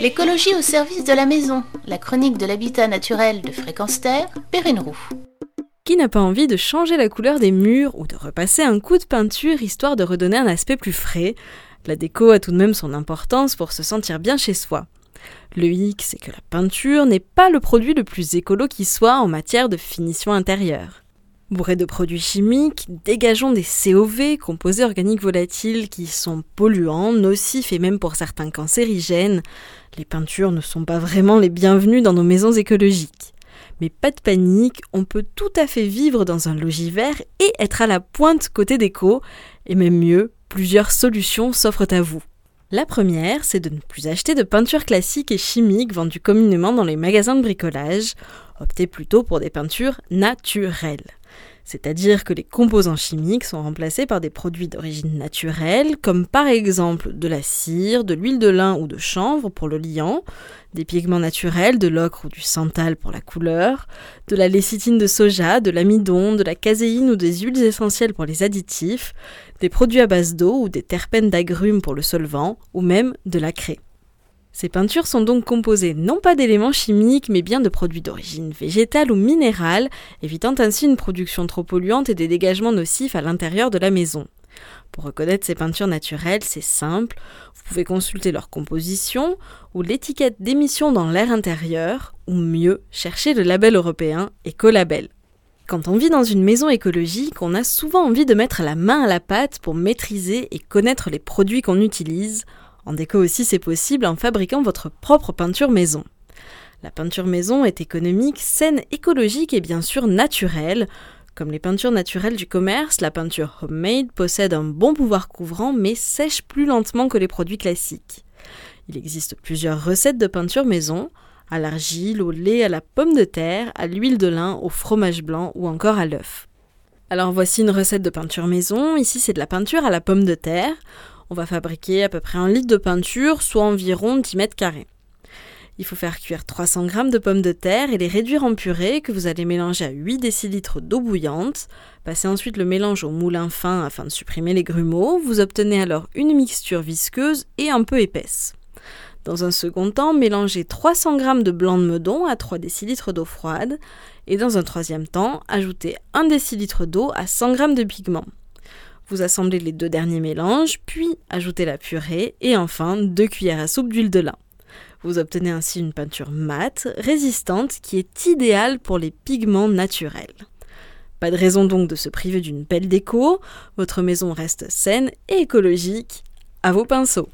L'écologie au service de la maison, la chronique de l'habitat naturel de Fréquence Terre, Perrine Roux. Qui n'a pas envie de changer la couleur des murs ou de repasser un coup de peinture histoire de redonner un aspect plus frais? La déco a tout de même son importance pour se sentir bien chez soi. Le hic, c'est que la peinture n'est pas le produit le plus écolo qui soit en matière de finition intérieure. Bourré de produits chimiques, dégageons des COV, composés organiques volatiles, qui sont polluants, nocifs et même pour certains cancérigènes. Les peintures ne sont pas vraiment les bienvenues dans nos maisons écologiques. Mais pas de panique, on peut tout à fait vivre dans un logis vert et être à la pointe côté déco, et même mieux, plusieurs solutions s'offrent à vous. La première, c'est de ne plus acheter de peintures classiques et chimiques vendues communément dans les magasins de bricolage. Optez plutôt pour des peintures naturelles c'est-à-dire que les composants chimiques sont remplacés par des produits d'origine naturelle, comme par exemple de la cire, de l'huile de lin ou de chanvre pour le liant, des pigments naturels, de l'ocre ou du santal pour la couleur, de la lécithine de soja, de l'amidon, de la caséine ou des huiles essentielles pour les additifs, des produits à base d'eau ou des terpènes d'agrumes pour le solvant, ou même de la craie. Ces peintures sont donc composées non pas d'éléments chimiques, mais bien de produits d'origine végétale ou minérale, évitant ainsi une production trop polluante et des dégagements nocifs à l'intérieur de la maison. Pour reconnaître ces peintures naturelles, c'est simple, vous pouvez consulter leur composition ou l'étiquette d'émission dans l'air intérieur, ou mieux, chercher le label européen Écolabel. Quand on vit dans une maison écologique, on a souvent envie de mettre la main à la pâte pour maîtriser et connaître les produits qu'on utilise, en déco aussi, c'est possible en fabriquant votre propre peinture maison. La peinture maison est économique, saine, écologique et bien sûr naturelle. Comme les peintures naturelles du commerce, la peinture homemade possède un bon pouvoir couvrant mais sèche plus lentement que les produits classiques. Il existe plusieurs recettes de peinture maison, à l'argile, au lait, à la pomme de terre, à l'huile de lin, au fromage blanc ou encore à l'œuf. Alors voici une recette de peinture maison. Ici c'est de la peinture à la pomme de terre. On va fabriquer à peu près un litre de peinture, soit environ 10 mètres carrés. Il faut faire cuire 300 g de pommes de terre et les réduire en purée que vous allez mélanger à 8 décilitres d'eau bouillante. Passez ensuite le mélange au moulin fin afin de supprimer les grumeaux. Vous obtenez alors une mixture visqueuse et un peu épaisse. Dans un second temps, mélangez 300 g de blanc de meudon à 3 décilitres d'eau froide. Et dans un troisième temps, ajoutez 1 décilitre d'eau à 100 g de pigment. Vous assemblez les deux derniers mélanges, puis ajoutez la purée et enfin deux cuillères à soupe d'huile de lin. Vous obtenez ainsi une peinture mate, résistante, qui est idéale pour les pigments naturels. Pas de raison donc de se priver d'une belle déco, votre maison reste saine et écologique. À vos pinceaux!